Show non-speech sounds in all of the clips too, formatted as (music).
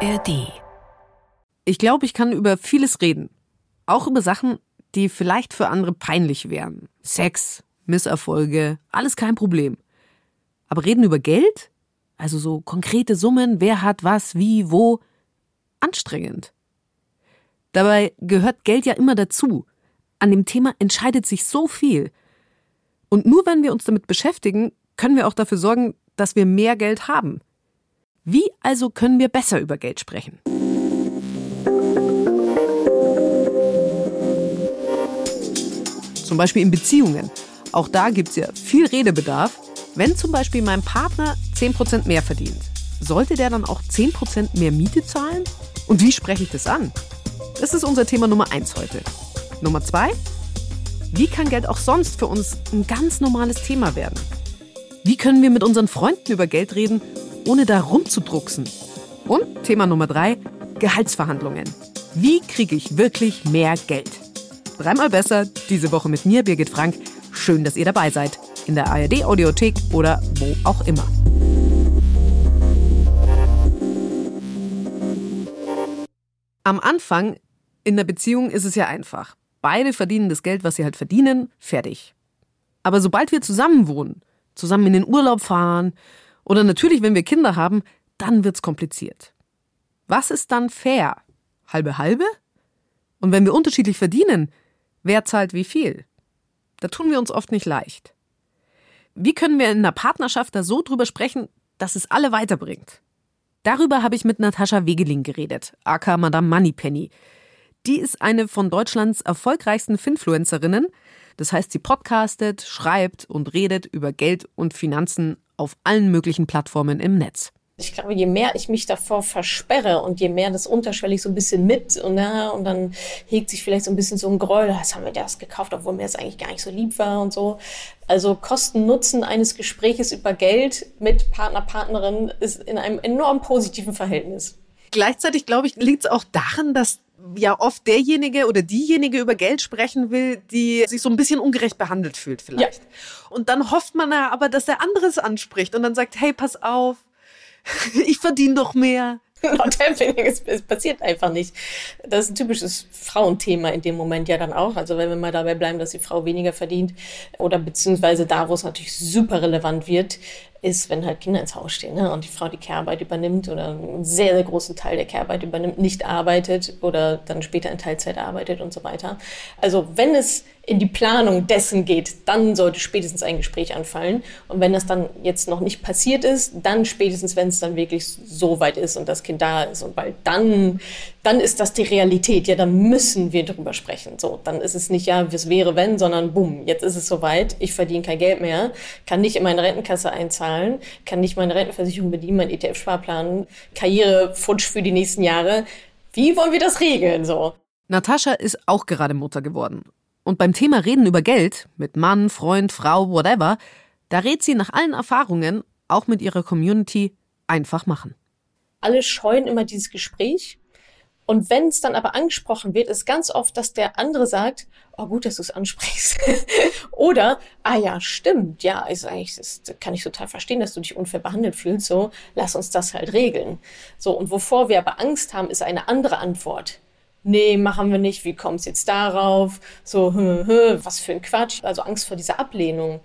ARD. Ich glaube, ich kann über vieles reden. Auch über Sachen, die vielleicht für andere peinlich wären. Sex, Misserfolge, alles kein Problem. Aber reden über Geld? Also so konkrete Summen, wer hat was, wie, wo? Anstrengend. Dabei gehört Geld ja immer dazu. An dem Thema entscheidet sich so viel. Und nur wenn wir uns damit beschäftigen, können wir auch dafür sorgen, dass wir mehr Geld haben. Wie also können wir besser über Geld sprechen? Zum Beispiel in Beziehungen. Auch da gibt es ja viel Redebedarf. Wenn zum Beispiel mein Partner 10% mehr verdient, sollte der dann auch 10% mehr Miete zahlen? Und wie spreche ich das an? Das ist unser Thema Nummer 1 heute. Nummer 2. Wie kann Geld auch sonst für uns ein ganz normales Thema werden? Wie können wir mit unseren Freunden über Geld reden, ohne da rumzudrucksen? Und Thema Nummer 3. Gehaltsverhandlungen. Wie kriege ich wirklich mehr Geld? Dreimal besser, diese Woche mit mir, Birgit Frank. Schön, dass ihr dabei seid. In der ARD Audiothek oder wo auch immer. Am Anfang in der Beziehung ist es ja einfach. Beide verdienen das Geld, was sie halt verdienen, fertig. Aber sobald wir zusammen wohnen, zusammen in den Urlaub fahren oder natürlich, wenn wir Kinder haben, dann wird's kompliziert. Was ist dann fair? Halbe halbe? Und wenn wir unterschiedlich verdienen, Wer zahlt wie viel? Da tun wir uns oft nicht leicht. Wie können wir in einer Partnerschaft da so drüber sprechen, dass es alle weiterbringt? Darüber habe ich mit Natascha Wegeling geredet, aka Madame Moneypenny. Die ist eine von Deutschlands erfolgreichsten Finfluencerinnen. Das heißt, sie podcastet, schreibt und redet über Geld und Finanzen auf allen möglichen Plattformen im Netz. Ich glaube, je mehr ich mich davor versperre und je mehr das unterschwellig so ein bisschen mit und, ja, und dann hegt sich vielleicht so ein bisschen so ein Groll, das haben wir das gekauft, obwohl mir das eigentlich gar nicht so lieb war und so. Also Kosten-Nutzen eines Gespräches über Geld mit Partner, Partnerin ist in einem enorm positiven Verhältnis. Gleichzeitig, glaube ich, liegt es auch daran, dass ja oft derjenige oder diejenige über Geld sprechen will, die sich so ein bisschen ungerecht behandelt fühlt vielleicht. Ja. Und dann hofft man ja aber, dass der andere es anspricht und dann sagt, hey, pass auf, (laughs) ich verdiene doch mehr. (laughs) es passiert einfach nicht. Das ist ein typisches Frauenthema in dem Moment ja dann auch. Also wenn wir mal dabei bleiben, dass die Frau weniger verdient oder beziehungsweise da, wo es natürlich super relevant wird, ist, wenn halt Kinder ins Haus stehen ne? und die Frau die Care-Arbeit übernimmt oder einen sehr, sehr großen Teil der Care-Arbeit übernimmt, nicht arbeitet oder dann später in Teilzeit arbeitet und so weiter. Also wenn es in die Planung dessen geht, dann sollte spätestens ein Gespräch anfallen. Und wenn das dann jetzt noch nicht passiert ist, dann spätestens, wenn es dann wirklich so weit ist und das Kind da ist. Und weil dann, dann ist das die Realität. Ja, dann müssen wir drüber sprechen. So, dann ist es nicht, ja, was wäre wenn, sondern bumm, jetzt ist es soweit. Ich verdiene kein Geld mehr, kann nicht in meine Rentenkasse einzahlen, kann nicht meine Rentenversicherung bedienen, mein ETF-Sparplan, Karrierefutsch für die nächsten Jahre. Wie wollen wir das regeln? So. Natascha ist auch gerade Mutter geworden und beim Thema Reden über Geld, mit Mann, Freund, Frau, whatever, da rät sie nach allen Erfahrungen, auch mit ihrer Community, einfach machen. Alle scheuen immer dieses Gespräch. Und wenn es dann aber angesprochen wird, ist ganz oft, dass der andere sagt, oh gut, dass du es ansprichst. (laughs) Oder, ah ja, stimmt, ja, ist eigentlich, das kann ich total verstehen, dass du dich unfair behandelt fühlst, so, lass uns das halt regeln. So, und wovor wir aber Angst haben, ist eine andere Antwort nee, machen wir nicht, wie kommt es jetzt darauf? So, hö, hö, was für ein Quatsch. Also Angst vor dieser Ablehnung.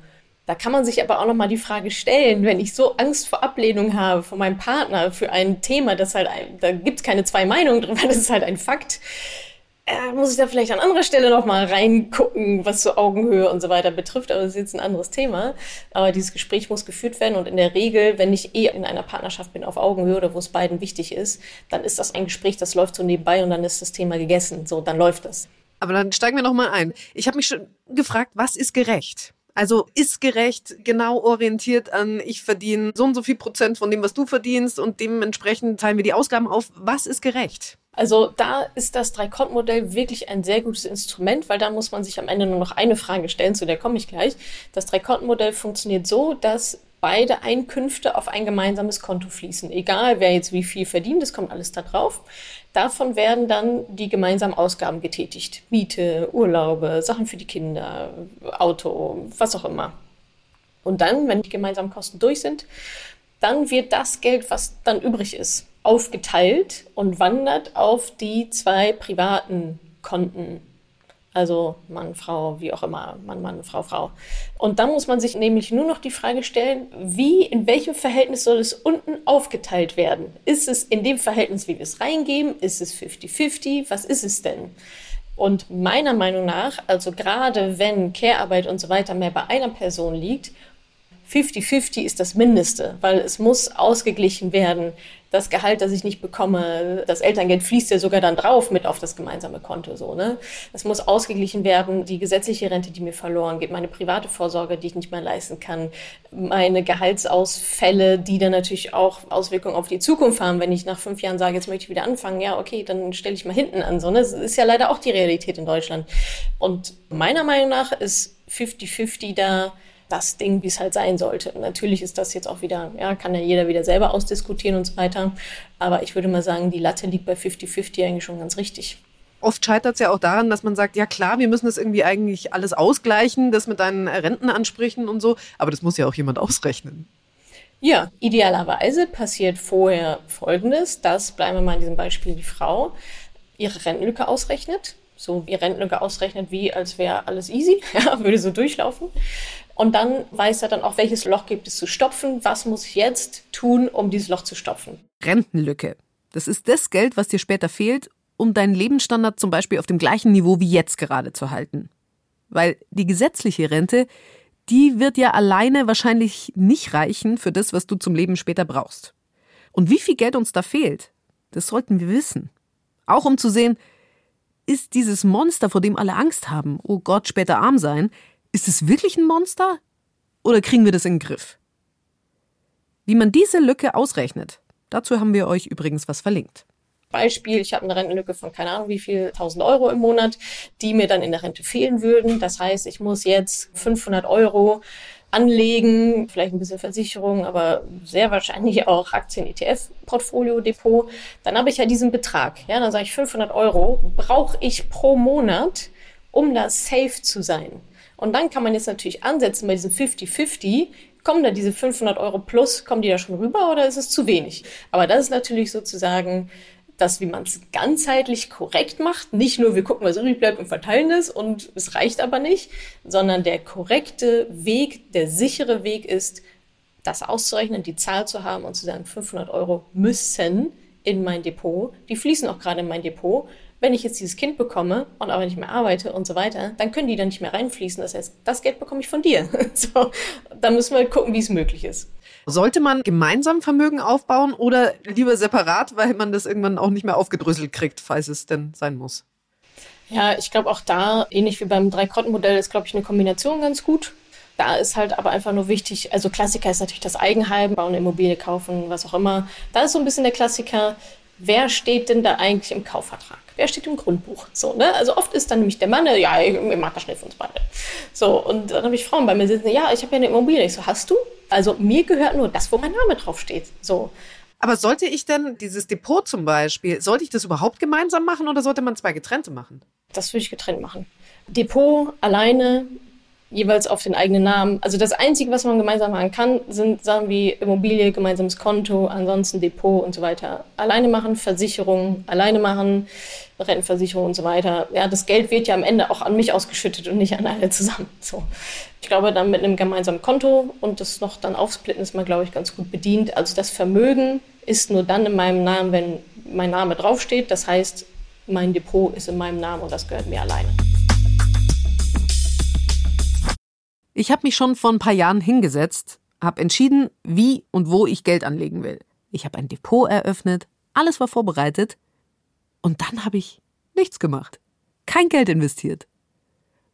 Da kann man sich aber auch nochmal die Frage stellen, wenn ich so Angst vor Ablehnung habe von meinem Partner für ein Thema, das halt, ein, da gibt es keine zwei Meinungen drüber, (laughs) das ist halt ein Fakt äh, muss ich da vielleicht an anderer Stelle nochmal reingucken, was so Augenhöhe und so weiter betrifft. Aber das ist jetzt ein anderes Thema. Aber dieses Gespräch muss geführt werden. Und in der Regel, wenn ich eh in einer Partnerschaft bin auf Augenhöhe oder wo es beiden wichtig ist, dann ist das ein Gespräch, das läuft so nebenbei und dann ist das Thema gegessen. So, dann läuft das. Aber dann steigen wir nochmal ein. Ich habe mich schon gefragt, was ist gerecht? Also ist gerecht genau orientiert an, ich verdiene so und so viel Prozent von dem, was du verdienst und dementsprechend teilen wir die Ausgaben auf. Was ist gerecht? Also da ist das Drei-Konten-Modell wirklich ein sehr gutes Instrument, weil da muss man sich am Ende nur noch eine Frage stellen, zu der komme ich gleich. Das Drei-Konten-Modell funktioniert so, dass beide Einkünfte auf ein gemeinsames Konto fließen. Egal, wer jetzt wie viel verdient, das kommt alles da drauf. Davon werden dann die gemeinsamen Ausgaben getätigt. Miete, Urlaube, Sachen für die Kinder, Auto, was auch immer. Und dann, wenn die gemeinsamen Kosten durch sind, dann wird das Geld, was dann übrig ist, aufgeteilt und wandert auf die zwei privaten Konten. Also Mann, Frau, wie auch immer, Mann, Mann, Frau, Frau. Und dann muss man sich nämlich nur noch die Frage stellen, wie, in welchem Verhältnis soll es unten aufgeteilt werden? Ist es in dem Verhältnis, wie wir es reingeben? Ist es 50-50? Was ist es denn? Und meiner Meinung nach, also gerade wenn Care-Arbeit und so weiter mehr bei einer Person liegt 50-50 ist das Mindeste, weil es muss ausgeglichen werden. Das Gehalt, das ich nicht bekomme, das Elterngeld fließt ja sogar dann drauf mit auf das gemeinsame Konto, so, ne? Es muss ausgeglichen werden, die gesetzliche Rente, die mir verloren geht, meine private Vorsorge, die ich nicht mehr leisten kann, meine Gehaltsausfälle, die dann natürlich auch Auswirkungen auf die Zukunft haben. Wenn ich nach fünf Jahren sage, jetzt möchte ich wieder anfangen, ja, okay, dann stelle ich mal hinten an, so, ne? Das ist ja leider auch die Realität in Deutschland. Und meiner Meinung nach ist 50-50 da, das Ding, wie es halt sein sollte. Natürlich ist das jetzt auch wieder, ja, kann ja jeder wieder selber ausdiskutieren und so weiter. Aber ich würde mal sagen, die Latte liegt bei 50-50 eigentlich schon ganz richtig. Oft scheitert es ja auch daran, dass man sagt, ja klar, wir müssen das irgendwie eigentlich alles ausgleichen, das mit deinen Rentenansprüchen und so, aber das muss ja auch jemand ausrechnen. Ja, idealerweise passiert vorher Folgendes, dass, bleiben wir mal in diesem Beispiel, die Frau ihre Rentenlücke ausrechnet, so wie Rentenlücke ausrechnet, wie als wäre alles easy, (laughs) ja, würde so durchlaufen. Und dann weiß er dann auch, welches Loch gibt es zu stopfen, was muss ich jetzt tun, um dieses Loch zu stopfen. Rentenlücke. Das ist das Geld, was dir später fehlt, um deinen Lebensstandard zum Beispiel auf dem gleichen Niveau wie jetzt gerade zu halten. Weil die gesetzliche Rente, die wird ja alleine wahrscheinlich nicht reichen für das, was du zum Leben später brauchst. Und wie viel Geld uns da fehlt, das sollten wir wissen. Auch um zu sehen, ist dieses Monster, vor dem alle Angst haben, oh Gott, später arm sein, ist es wirklich ein Monster? Oder kriegen wir das in den Griff? Wie man diese Lücke ausrechnet, dazu haben wir euch übrigens was verlinkt. Beispiel, ich habe eine Rentenlücke von keine Ahnung wie viel, 1000 Euro im Monat, die mir dann in der Rente fehlen würden. Das heißt, ich muss jetzt 500 Euro anlegen, vielleicht ein bisschen Versicherung, aber sehr wahrscheinlich auch Aktien-ETF-Portfolio-Depot. Dann habe ich ja diesen Betrag. Ja, dann sage ich 500 Euro brauche ich pro Monat, um da safe zu sein. Und dann kann man jetzt natürlich ansetzen bei diesem 50-50. Kommen da diese 500 Euro plus, kommen die da schon rüber oder ist es zu wenig? Aber das ist natürlich sozusagen das, wie man es ganzheitlich korrekt macht. Nicht nur, wir gucken, was übrig bleibt und verteilen es und es reicht aber nicht, sondern der korrekte Weg, der sichere Weg ist, das auszurechnen, die Zahl zu haben und zu sagen, 500 Euro müssen in mein Depot. Die fließen auch gerade in mein Depot wenn ich jetzt dieses Kind bekomme und aber nicht mehr arbeite und so weiter, dann können die dann nicht mehr reinfließen. Das heißt, das Geld bekomme ich von dir. (laughs) so, da müssen wir halt gucken, wie es möglich ist. Sollte man gemeinsam Vermögen aufbauen oder lieber separat, weil man das irgendwann auch nicht mehr aufgedröselt kriegt, falls es denn sein muss? Ja, ich glaube auch da, ähnlich wie beim Drei-Konten-Modell, ist, glaube ich, eine Kombination ganz gut. Da ist halt aber einfach nur wichtig, also Klassiker ist natürlich das Eigenheim, bauen, Immobilie kaufen, was auch immer. Da ist so ein bisschen der Klassiker, wer steht denn da eigentlich im Kaufvertrag? Wer steht im Grundbuch? So, ne? Also oft ist dann nämlich der Mann, ja, ich, ich mag das schnell für uns beide. So, und dann habe ich Frauen bei mir sitzen, ja, ich habe ja eine Immobilie. Ich so, hast du? Also mir gehört nur das, wo mein Name draufsteht. So. Aber sollte ich denn dieses Depot zum Beispiel, sollte ich das überhaupt gemeinsam machen oder sollte man zwei getrennte machen? Das würde ich getrennt machen. Depot alleine jeweils auf den eigenen Namen. Also das Einzige, was man gemeinsam machen kann, sind Sachen wie Immobilie, gemeinsames Konto, ansonsten Depot und so weiter. Alleine machen, Versicherung, alleine machen, Rentenversicherung und so weiter. Ja, das Geld wird ja am Ende auch an mich ausgeschüttet und nicht an alle zusammen. So. Ich glaube, dann mit einem gemeinsamen Konto und das noch dann aufsplitten ist man, glaube ich, ganz gut bedient. Also das Vermögen ist nur dann in meinem Namen, wenn mein Name draufsteht. Das heißt, mein Depot ist in meinem Namen und das gehört mir alleine. Ich habe mich schon vor ein paar Jahren hingesetzt, habe entschieden, wie und wo ich Geld anlegen will. Ich habe ein Depot eröffnet, alles war vorbereitet und dann habe ich nichts gemacht. Kein Geld investiert.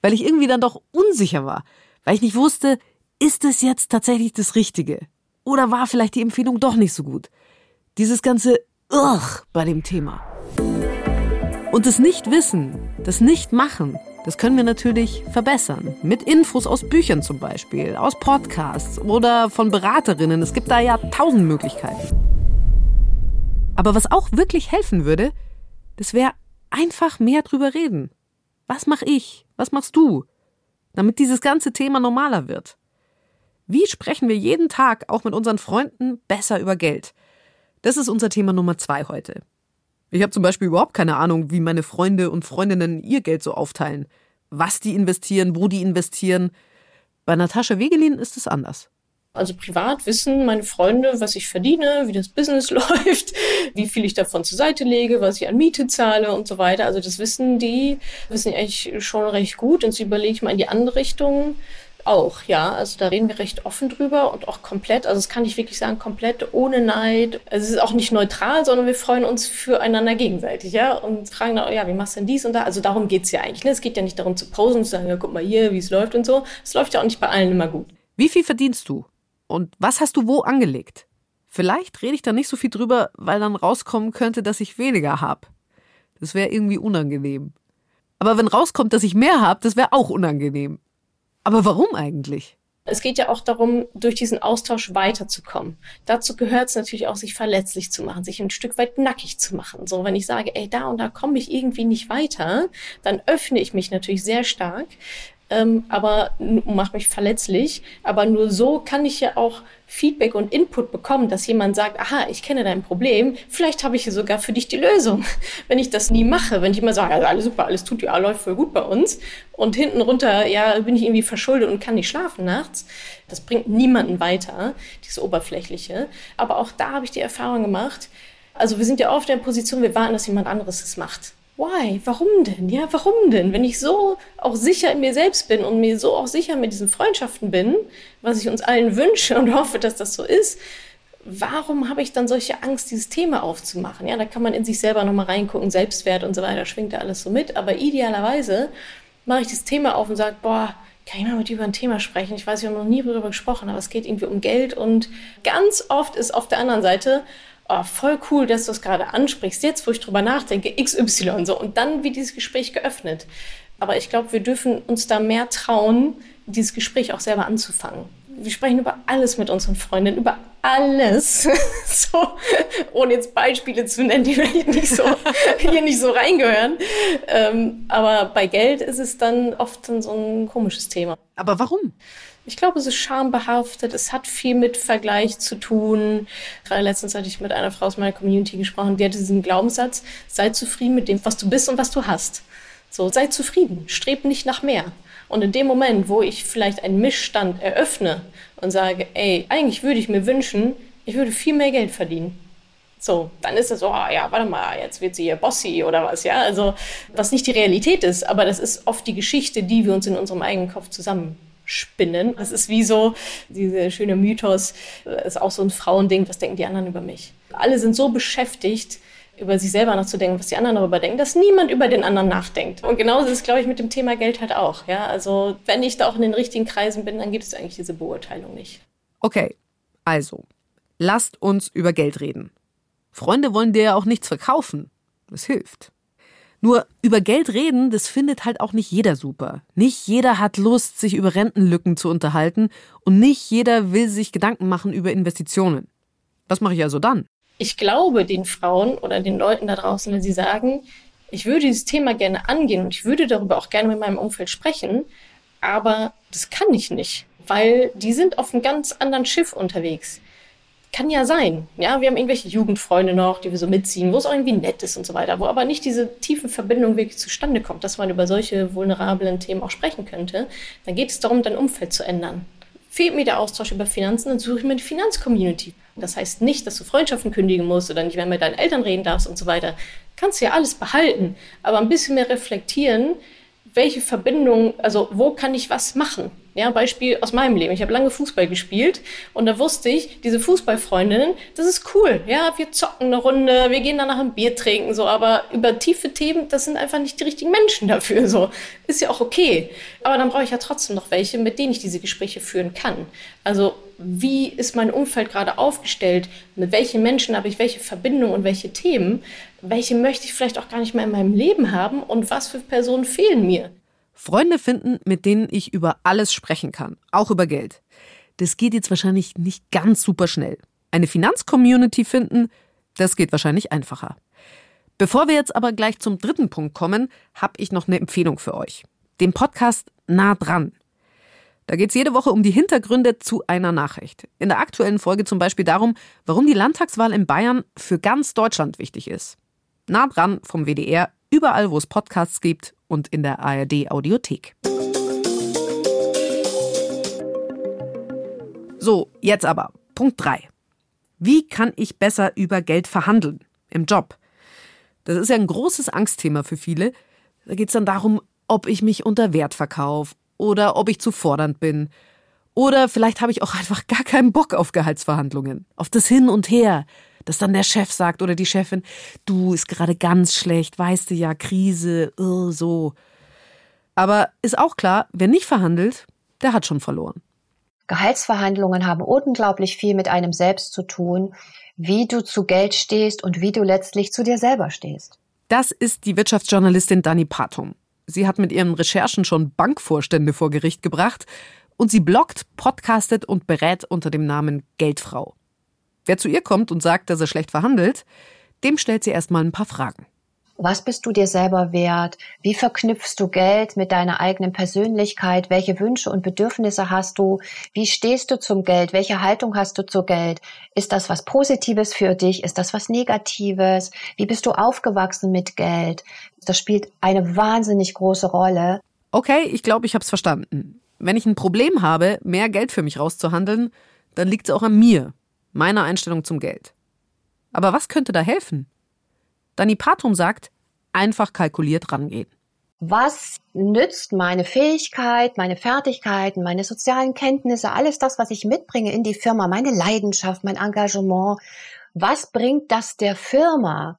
Weil ich irgendwie dann doch unsicher war, weil ich nicht wusste, ist es jetzt tatsächlich das Richtige? Oder war vielleicht die Empfehlung doch nicht so gut? Dieses ganze Ugh bei dem Thema. Und das Nicht-Wissen, das Nicht-Machen, das können wir natürlich verbessern. Mit Infos aus Büchern zum Beispiel, aus Podcasts oder von Beraterinnen. Es gibt da ja tausend Möglichkeiten. Aber was auch wirklich helfen würde, das wäre einfach mehr drüber reden. Was mach ich? Was machst du? Damit dieses ganze Thema normaler wird. Wie sprechen wir jeden Tag auch mit unseren Freunden besser über Geld? Das ist unser Thema Nummer zwei heute. Ich habe zum Beispiel überhaupt keine Ahnung, wie meine Freunde und Freundinnen ihr Geld so aufteilen. Was die investieren, wo die investieren. Bei Natascha Wegelin ist es anders. Also privat wissen meine Freunde, was ich verdiene, wie das Business (laughs) läuft, wie viel ich davon zur Seite lege, was ich an Miete zahle und so weiter. Also das wissen die, wissen die eigentlich schon recht gut. Und so überlege ich mal in die andere Richtung auch, ja. Also da reden wir recht offen drüber und auch komplett, also das kann ich wirklich sagen, komplett ohne Neid. Es ist auch nicht neutral, sondern wir freuen uns füreinander gegenseitig, ja. Und fragen dann, ja, wie machst du denn dies und da? Also darum geht's ja eigentlich. Ne? Es geht ja nicht darum zu posen und zu sagen, ja, guck mal hier, wie es läuft und so. Es läuft ja auch nicht bei allen immer gut. Wie viel verdienst du? Und was hast du wo angelegt? Vielleicht rede ich da nicht so viel drüber, weil dann rauskommen könnte, dass ich weniger habe. Das wäre irgendwie unangenehm. Aber wenn rauskommt, dass ich mehr habe, das wäre auch unangenehm. Aber warum eigentlich? Es geht ja auch darum, durch diesen Austausch weiterzukommen. Dazu gehört es natürlich auch, sich verletzlich zu machen, sich ein Stück weit nackig zu machen. So, wenn ich sage, ey, da und da komme ich irgendwie nicht weiter, dann öffne ich mich natürlich sehr stark ähm, aber mache mich verletzlich. Aber nur so kann ich ja auch Feedback und Input bekommen, dass jemand sagt, aha, ich kenne dein Problem, vielleicht habe ich hier sogar für dich die Lösung. (laughs) Wenn ich das nie mache, wenn ich immer sage, also alles super, alles tut ja, läuft voll gut bei uns und hinten runter, ja, bin ich irgendwie verschuldet und kann nicht schlafen nachts, das bringt niemanden weiter, dieses Oberflächliche. Aber auch da habe ich die Erfahrung gemacht, also wir sind ja oft in der Position, wir warten, dass jemand anderes es macht why? Warum denn? Ja, warum denn? Wenn ich so auch sicher in mir selbst bin und mir so auch sicher mit diesen Freundschaften bin, was ich uns allen wünsche und hoffe, dass das so ist, warum habe ich dann solche Angst, dieses Thema aufzumachen? Ja, da kann man in sich selber nochmal reingucken, Selbstwert und so weiter, schwingt da alles so mit. Aber idealerweise mache ich das Thema auf und sage, boah, kann ich mal mit dir über ein Thema sprechen? Ich weiß, wir haben noch nie darüber gesprochen, aber es geht irgendwie um Geld und ganz oft ist auf der anderen Seite, oh, voll cool, dass du es gerade ansprichst, jetzt wo ich drüber nachdenke, XY so und dann wie dieses Gespräch geöffnet. Aber ich glaube, wir dürfen uns da mehr trauen, dieses Gespräch auch selber anzufangen. Wir sprechen über alles mit unseren Freundinnen, über alles. (laughs) so, ohne jetzt Beispiele zu nennen, die hier nicht so, hier nicht so reingehören. Ähm, aber bei Geld ist es dann oft so ein komisches Thema. Aber warum? Ich glaube, es ist schambehaftet. Es hat viel mit Vergleich zu tun. Gerade letztens hatte ich mit einer Frau aus meiner Community gesprochen, die hatte diesen Glaubenssatz, sei zufrieden mit dem, was du bist und was du hast. So, sei zufrieden, streb nicht nach mehr. Und in dem Moment, wo ich vielleicht einen Missstand eröffne und sage, ey, eigentlich würde ich mir wünschen, ich würde viel mehr Geld verdienen. So, dann ist es so, oh, ja, warte mal, jetzt wird sie hier Bossy oder was, ja. Also, was nicht die Realität ist, aber das ist oft die Geschichte, die wir uns in unserem eigenen Kopf zusammen spinnen. Das ist wie so, dieser schöne Mythos, ist auch so ein Frauending, was denken die anderen über mich? Alle sind so beschäftigt, über sich selber nachzudenken, was die anderen darüber denken, dass niemand über den anderen nachdenkt. Und genauso ist es, glaube ich, mit dem Thema Geld halt auch. Ja, also wenn ich da auch in den richtigen Kreisen bin, dann gibt es eigentlich diese Beurteilung nicht. Okay, also lasst uns über Geld reden. Freunde wollen dir ja auch nichts verkaufen. Es hilft. Nur über Geld reden, das findet halt auch nicht jeder super. Nicht jeder hat Lust, sich über Rentenlücken zu unterhalten und nicht jeder will sich Gedanken machen über Investitionen. Was mache ich also dann? Ich glaube den Frauen oder den Leuten da draußen, wenn sie sagen, ich würde dieses Thema gerne angehen und ich würde darüber auch gerne mit meinem Umfeld sprechen, aber das kann ich nicht, weil die sind auf einem ganz anderen Schiff unterwegs kann ja sein. Ja, wir haben irgendwelche Jugendfreunde noch, die wir so mitziehen, wo es auch irgendwie nett ist und so weiter, wo aber nicht diese tiefe Verbindung wirklich zustande kommt, dass man über solche vulnerablen Themen auch sprechen könnte. Dann geht es darum, dein Umfeld zu ändern. Fehlt mir der Austausch über Finanzen, dann suche ich mir eine Finanzcommunity. Das heißt nicht, dass du Freundschaften kündigen musst oder nicht mehr mit deinen Eltern reden darfst und so weiter. Kannst ja alles behalten, aber ein bisschen mehr reflektieren, welche Verbindung, also wo kann ich was machen? Ja, Beispiel aus meinem Leben. Ich habe lange Fußball gespielt und da wusste ich, diese Fußballfreundinnen, das ist cool. Ja, wir zocken eine Runde, wir gehen danach ein Bier trinken, so. Aber über tiefe Themen, das sind einfach nicht die richtigen Menschen dafür, so. Ist ja auch okay. Aber dann brauche ich ja trotzdem noch welche, mit denen ich diese Gespräche führen kann. Also, wie ist mein Umfeld gerade aufgestellt? Mit welchen Menschen habe ich welche Verbindungen und welche Themen? Welche möchte ich vielleicht auch gar nicht mehr in meinem Leben haben? Und was für Personen fehlen mir? Freunde finden, mit denen ich über alles sprechen kann, auch über Geld. Das geht jetzt wahrscheinlich nicht ganz super schnell. Eine Finanzcommunity finden, das geht wahrscheinlich einfacher. Bevor wir jetzt aber gleich zum dritten Punkt kommen, habe ich noch eine Empfehlung für euch. Den Podcast Nah dran. Da geht es jede Woche um die Hintergründe zu einer Nachricht. In der aktuellen Folge zum Beispiel darum, warum die Landtagswahl in Bayern für ganz Deutschland wichtig ist. Nah dran vom WDR, überall wo es Podcasts gibt und in der ARD Audiothek. So, jetzt aber. Punkt 3. Wie kann ich besser über Geld verhandeln? Im Job. Das ist ja ein großes Angstthema für viele. Da geht es dann darum, ob ich mich unter Wert verkaufe oder ob ich zu fordernd bin. Oder vielleicht habe ich auch einfach gar keinen Bock auf Gehaltsverhandlungen, auf das Hin und Her, dass dann der Chef sagt oder die Chefin, du ist gerade ganz schlecht, weißt du ja, Krise, uh, so. Aber ist auch klar, wer nicht verhandelt, der hat schon verloren. Gehaltsverhandlungen haben unglaublich viel mit einem selbst zu tun, wie du zu Geld stehst und wie du letztlich zu dir selber stehst. Das ist die Wirtschaftsjournalistin Dani Patum. Sie hat mit ihren Recherchen schon Bankvorstände vor Gericht gebracht und sie bloggt, podcastet und berät unter dem Namen Geldfrau. Wer zu ihr kommt und sagt, dass er schlecht verhandelt, dem stellt sie erstmal ein paar Fragen. Was bist du dir selber wert? Wie verknüpfst du Geld mit deiner eigenen Persönlichkeit? Welche Wünsche und Bedürfnisse hast du? Wie stehst du zum Geld? Welche Haltung hast du zu Geld? Ist das was Positives für dich? Ist das was Negatives? Wie bist du aufgewachsen mit Geld? Das spielt eine wahnsinnig große Rolle. Okay, ich glaube, ich habe es verstanden. Wenn ich ein Problem habe, mehr Geld für mich rauszuhandeln, dann liegt es auch an mir, meiner Einstellung zum Geld. Aber was könnte da helfen? Dani Patum sagt, einfach kalkuliert rangehen. Was nützt meine Fähigkeit, meine Fertigkeiten, meine sozialen Kenntnisse, alles das, was ich mitbringe in die Firma, meine Leidenschaft, mein Engagement? Was bringt das der Firma?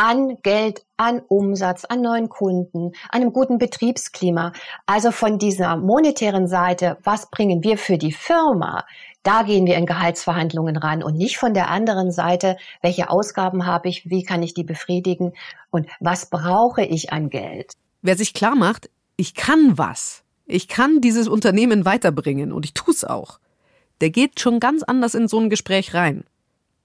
An Geld, an Umsatz, an neuen Kunden, an einem guten Betriebsklima. Also von dieser monetären Seite, was bringen wir für die Firma? Da gehen wir in Gehaltsverhandlungen ran und nicht von der anderen Seite, welche Ausgaben habe ich, wie kann ich die befriedigen und was brauche ich an Geld. Wer sich klar macht, ich kann was, ich kann dieses Unternehmen weiterbringen und ich tue es auch, der geht schon ganz anders in so ein Gespräch rein.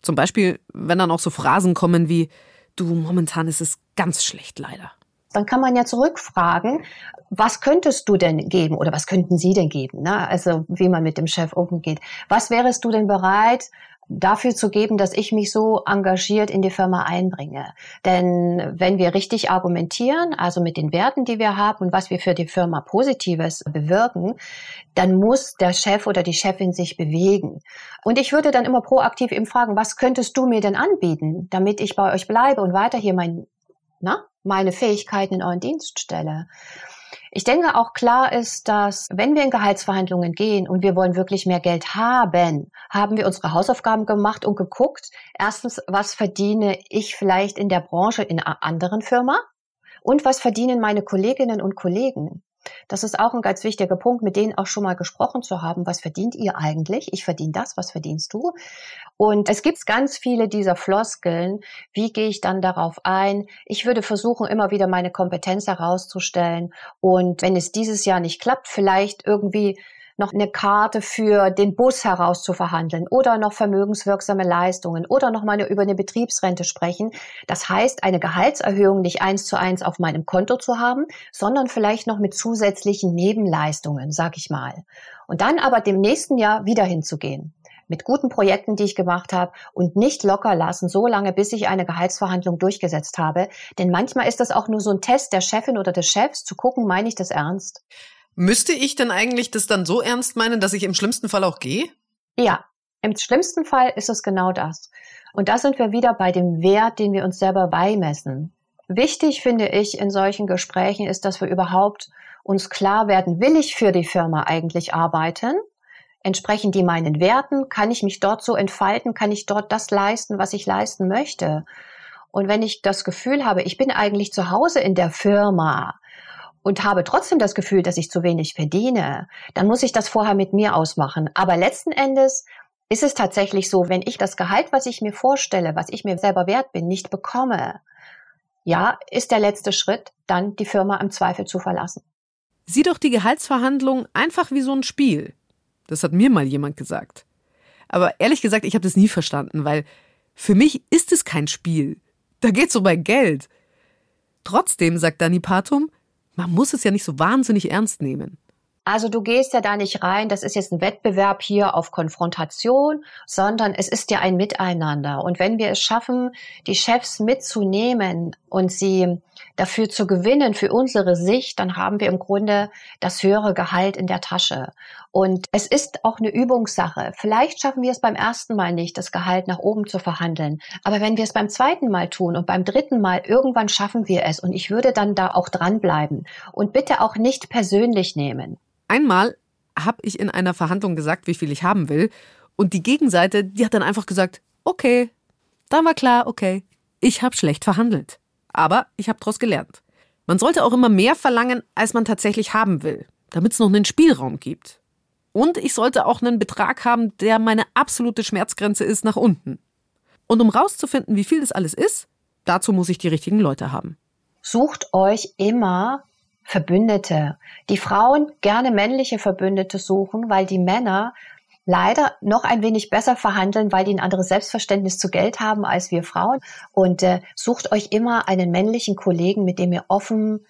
Zum Beispiel, wenn dann auch so Phrasen kommen wie, du, momentan ist es ganz schlecht leider. Dann kann man ja zurückfragen, was könntest du denn geben oder was könnten Sie denn geben? Ne? Also wie man mit dem Chef umgeht. Was wärest du denn bereit, dafür zu geben, dass ich mich so engagiert in die Firma einbringe. Denn wenn wir richtig argumentieren, also mit den Werten, die wir haben und was wir für die Firma Positives bewirken, dann muss der Chef oder die Chefin sich bewegen. Und ich würde dann immer proaktiv ihm fragen, was könntest du mir denn anbieten, damit ich bei euch bleibe und weiter hier mein, na, meine Fähigkeiten in euren Dienst stelle. Ich denke auch klar ist, dass wenn wir in Gehaltsverhandlungen gehen und wir wollen wirklich mehr Geld haben, haben wir unsere Hausaufgaben gemacht und geguckt, erstens, was verdiene ich vielleicht in der Branche in einer anderen Firma und was verdienen meine Kolleginnen und Kollegen. Das ist auch ein ganz wichtiger Punkt, mit denen auch schon mal gesprochen zu haben. Was verdient ihr eigentlich? Ich verdiene das, was verdienst du? Und es gibt ganz viele dieser Floskeln. Wie gehe ich dann darauf ein? Ich würde versuchen, immer wieder meine Kompetenz herauszustellen. Und wenn es dieses Jahr nicht klappt, vielleicht irgendwie noch eine Karte für den Bus herauszuverhandeln oder noch vermögenswirksame Leistungen oder noch mal über eine Betriebsrente sprechen. Das heißt, eine Gehaltserhöhung nicht eins zu eins auf meinem Konto zu haben, sondern vielleicht noch mit zusätzlichen Nebenleistungen, sag ich mal. Und dann aber dem nächsten Jahr wieder hinzugehen mit guten Projekten, die ich gemacht habe und nicht locker lassen, so lange, bis ich eine Gehaltsverhandlung durchgesetzt habe. Denn manchmal ist das auch nur so ein Test der Chefin oder des Chefs, zu gucken, meine ich das ernst? Müsste ich denn eigentlich das dann so ernst meinen, dass ich im schlimmsten Fall auch gehe? Ja, im schlimmsten Fall ist es genau das. Und da sind wir wieder bei dem Wert, den wir uns selber beimessen. Wichtig finde ich in solchen Gesprächen ist, dass wir überhaupt uns klar werden, will ich für die Firma eigentlich arbeiten? Entsprechen die meinen Werten? Kann ich mich dort so entfalten? Kann ich dort das leisten, was ich leisten möchte? Und wenn ich das Gefühl habe, ich bin eigentlich zu Hause in der Firma, und habe trotzdem das Gefühl, dass ich zu wenig verdiene, dann muss ich das vorher mit mir ausmachen. Aber letzten Endes ist es tatsächlich so, wenn ich das Gehalt, was ich mir vorstelle, was ich mir selber wert bin, nicht bekomme, ja, ist der letzte Schritt, dann die Firma im Zweifel zu verlassen. Sieh doch die Gehaltsverhandlungen einfach wie so ein Spiel. Das hat mir mal jemand gesagt. Aber ehrlich gesagt, ich habe das nie verstanden, weil für mich ist es kein Spiel. Da geht's um mein Geld. Trotzdem, sagt Dani Patum, man muss es ja nicht so wahnsinnig ernst nehmen. Also du gehst ja da nicht rein, das ist jetzt ein Wettbewerb hier auf Konfrontation, sondern es ist ja ein Miteinander. Und wenn wir es schaffen, die Chefs mitzunehmen und sie dafür zu gewinnen, für unsere Sicht, dann haben wir im Grunde das höhere Gehalt in der Tasche. Und es ist auch eine Übungssache. Vielleicht schaffen wir es beim ersten Mal nicht, das Gehalt nach oben zu verhandeln. Aber wenn wir es beim zweiten Mal tun und beim dritten Mal, irgendwann schaffen wir es. Und ich würde dann da auch dranbleiben. Und bitte auch nicht persönlich nehmen. Einmal habe ich in einer Verhandlung gesagt, wie viel ich haben will. Und die Gegenseite, die hat dann einfach gesagt, okay. Dann war klar, okay. Ich habe schlecht verhandelt. Aber ich habe daraus gelernt. Man sollte auch immer mehr verlangen, als man tatsächlich haben will, damit es noch einen Spielraum gibt. Und ich sollte auch einen Betrag haben, der meine absolute Schmerzgrenze ist nach unten. Und um rauszufinden, wie viel das alles ist, dazu muss ich die richtigen Leute haben. Sucht euch immer Verbündete. Die Frauen gerne männliche Verbündete suchen, weil die Männer leider noch ein wenig besser verhandeln, weil die ein anderes Selbstverständnis zu Geld haben als wir Frauen. Und äh, sucht euch immer einen männlichen Kollegen, mit dem ihr offen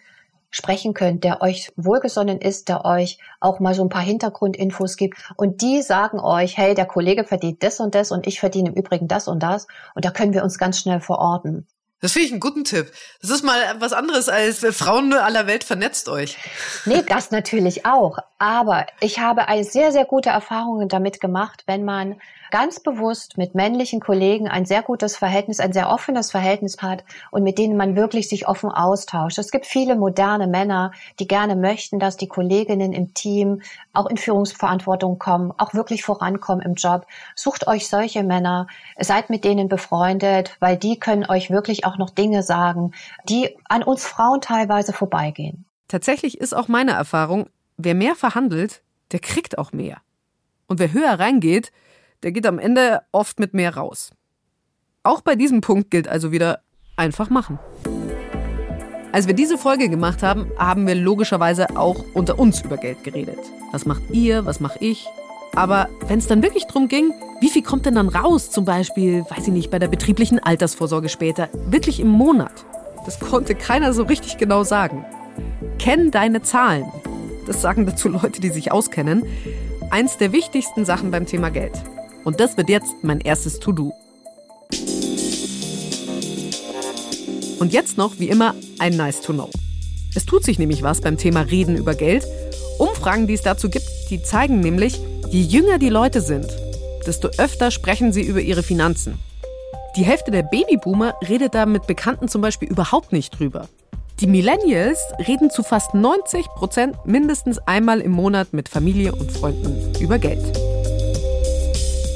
sprechen könnt, der euch wohlgesonnen ist, der euch auch mal so ein paar Hintergrundinfos gibt. Und die sagen euch, hey, der Kollege verdient das und das und ich verdiene im Übrigen das und das. Und da können wir uns ganz schnell verorten. Das finde ich einen guten Tipp. Das ist mal was anderes als äh, Frauen aller Welt vernetzt euch. Nee, das natürlich auch. Aber ich habe sehr, sehr gute Erfahrungen damit gemacht, wenn man ganz bewusst mit männlichen Kollegen ein sehr gutes Verhältnis, ein sehr offenes Verhältnis hat und mit denen man wirklich sich offen austauscht. Es gibt viele moderne Männer, die gerne möchten, dass die Kolleginnen im Team auch in Führungsverantwortung kommen, auch wirklich vorankommen im Job. Sucht euch solche Männer, seid mit denen befreundet, weil die können euch wirklich auch noch Dinge sagen, die an uns Frauen teilweise vorbeigehen. Tatsächlich ist auch meine Erfahrung, wer mehr verhandelt, der kriegt auch mehr. Und wer höher reingeht, der geht am Ende oft mit mehr raus. Auch bei diesem Punkt gilt also wieder einfach machen. Als wir diese Folge gemacht haben, haben wir logischerweise auch unter uns über Geld geredet. Was macht ihr, was mache ich? Aber wenn es dann wirklich darum ging, wie viel kommt denn dann raus, zum Beispiel, weiß ich nicht, bei der betrieblichen Altersvorsorge später, wirklich im Monat? Das konnte keiner so richtig genau sagen. Kenn deine Zahlen. Das sagen dazu Leute, die sich auskennen. Eins der wichtigsten Sachen beim Thema Geld. Und das wird jetzt mein erstes To-Do. Und jetzt noch, wie immer, ein Nice to Know. Es tut sich nämlich was beim Thema Reden über Geld. Umfragen, die es dazu gibt, die zeigen nämlich, je jünger die Leute sind, desto öfter sprechen sie über ihre Finanzen. Die Hälfte der Babyboomer redet da mit Bekannten zum Beispiel überhaupt nicht drüber. Die Millennials reden zu fast 90 Prozent mindestens einmal im Monat mit Familie und Freunden über Geld.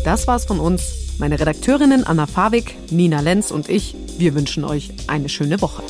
Das war's von uns. Meine Redakteurinnen Anna Fawig, Nina Lenz und ich, wir wünschen euch eine schöne Woche.